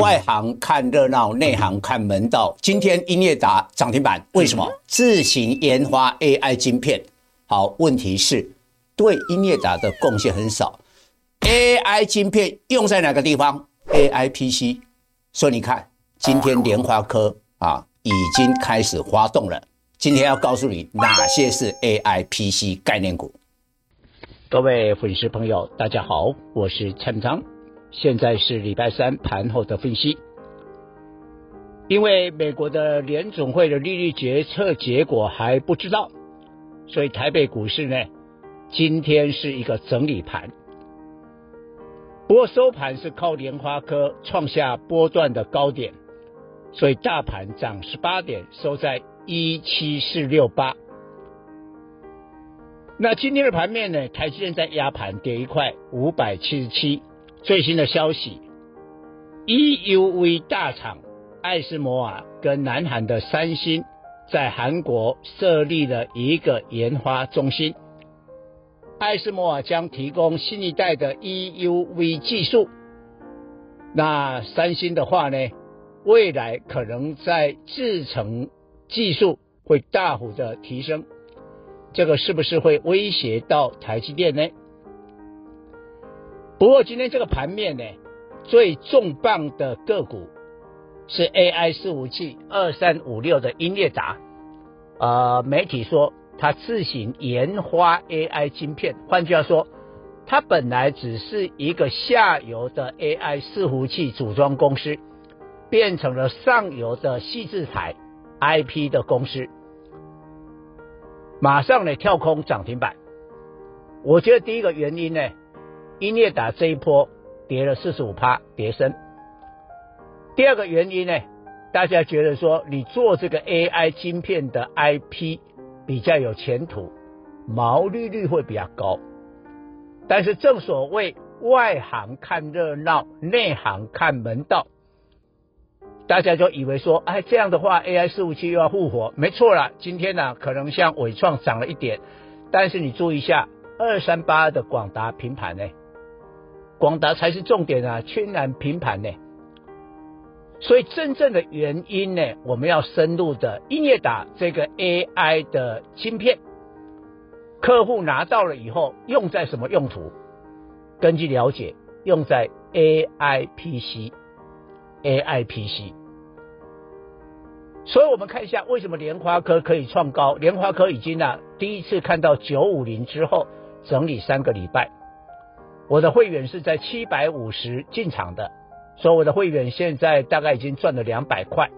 外行看热闹，内行看门道。今天英业达涨停板，为什么？自行研发 AI 晶片。好，问题是，对英业达的贡献很少。AI 晶片用在哪个地方？AI PC。所以你看，今天联发科啊，已经开始发动了。今天要告诉你哪些是 AI PC 概念股。各位粉丝朋友，大家好，我是蔡明彰。现在是礼拜三盘后的分析。因为美国的联总会的利率决策结果还不知道，所以台北股市呢，今天是一个整理盘。不过收盘是靠莲花科创下波段的高点，所以大盘涨十八点，收在一七四六八。那今天的盘面呢，台积电在压盘，跌一块五百七十七。最新的消息，EUV 大厂艾斯摩尔跟南韩的三星在韩国设立了一个研发中心。艾斯摩尔将提供新一代的 EUV 技术，那三星的话呢，未来可能在制程技术会大幅的提升，这个是不是会威胁到台积电呢？不过今天这个盘面呢，最重磅的个股是 AI 伺服器二三五六的英业达，呃，媒体说它自行研发 AI 晶片，换句话说，它本来只是一个下游的 AI 伺服器组装公司，变成了上游的矽智财 IP 的公司，马上呢跳空涨停板。我觉得第一个原因呢。英业达这一波跌了四十五趴，跌深。第二个原因呢，大家觉得说你做这个 AI 晶片的 IP 比较有前途，毛利率会比较高。但是正所谓外行看热闹，内行看门道，大家就以为说，哎，这样的话 AI 伺服器又要复活，没错啦。今天呢，可能像伟创涨了一点，但是你注意一下，二三八的广达平盘呢。广达才是重点啊，全然平盘呢。所以真正的原因呢，我们要深入的英业达这个 AI 的芯片，客户拿到了以后用在什么用途？根据了解，用在 AI PC，AI PC。所以我们看一下为什么莲花科可以创高？莲花科已经呢、啊、第一次看到九五零之后整理三个礼拜。我的会员是在七百五十进场的，所以我的会员现在大概已经赚了两百块。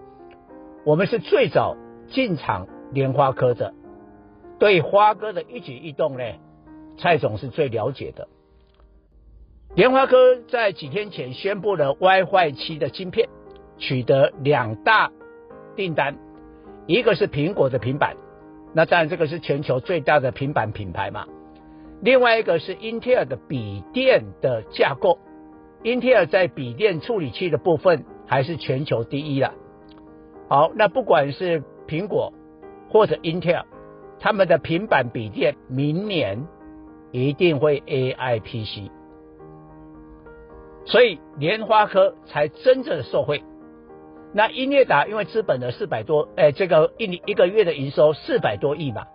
我们是最早进场莲花科的，对花哥的一举一动呢，蔡总是最了解的。莲花科在几天前宣布了 WiFi 七的晶片，取得两大订单，一个是苹果的平板，那当然这个是全球最大的平板品牌嘛。另外一个是英特尔的笔电的架构，英特尔在笔电处理器的部分还是全球第一了。好，那不管是苹果或者英特尔，他们的平板笔电明年一定会 AI PC，所以联发科才真正的受惠。那英业达因为资本的四百多，哎，这个一一个月的营收四百多亿嘛。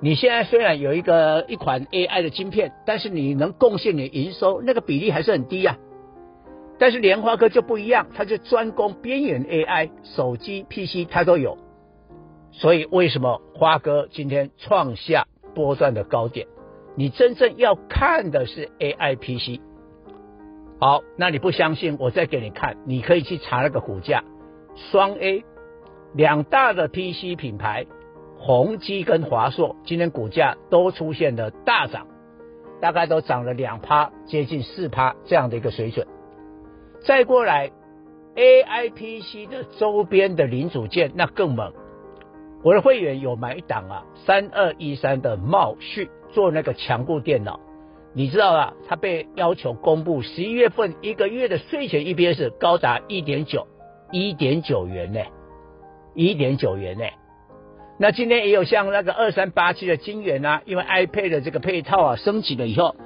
你现在虽然有一个一款 AI 的晶片，但是你能贡献你营收那个比例还是很低呀、啊。但是莲花科就不一样，它就专攻边缘 AI，手机、PC 它都有。所以为什么花哥今天创下波段的高点？你真正要看的是 AI PC。好，那你不相信，我再给你看，你可以去查那个股价，双 A 两大的 PC 品牌。宏基跟华硕今天股价都出现了大涨，大概都涨了两趴，接近四趴这样的一个水准。再过来，AI PC 的周边的零组件那更猛。我的会员有买一档啊，三二一三的茂旭做那个强固电脑，你知道啊，他被要求公布十一月份一个月的税前 EPS 高达一点九，一点九元呢，一点九元呢。那今天也有像那个二三八七的金圆啊，因为 iPad 的这个配套啊升级了以后，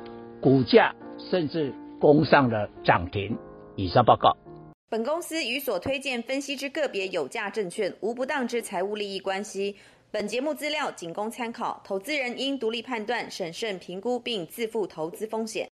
股价甚至攻上了涨停。以上报告。本公司与所推荐分析之个别有价证券无不当之财务利益关系。本节目资料仅供参考，投资人应独立判断、审慎评估并自负投资风险。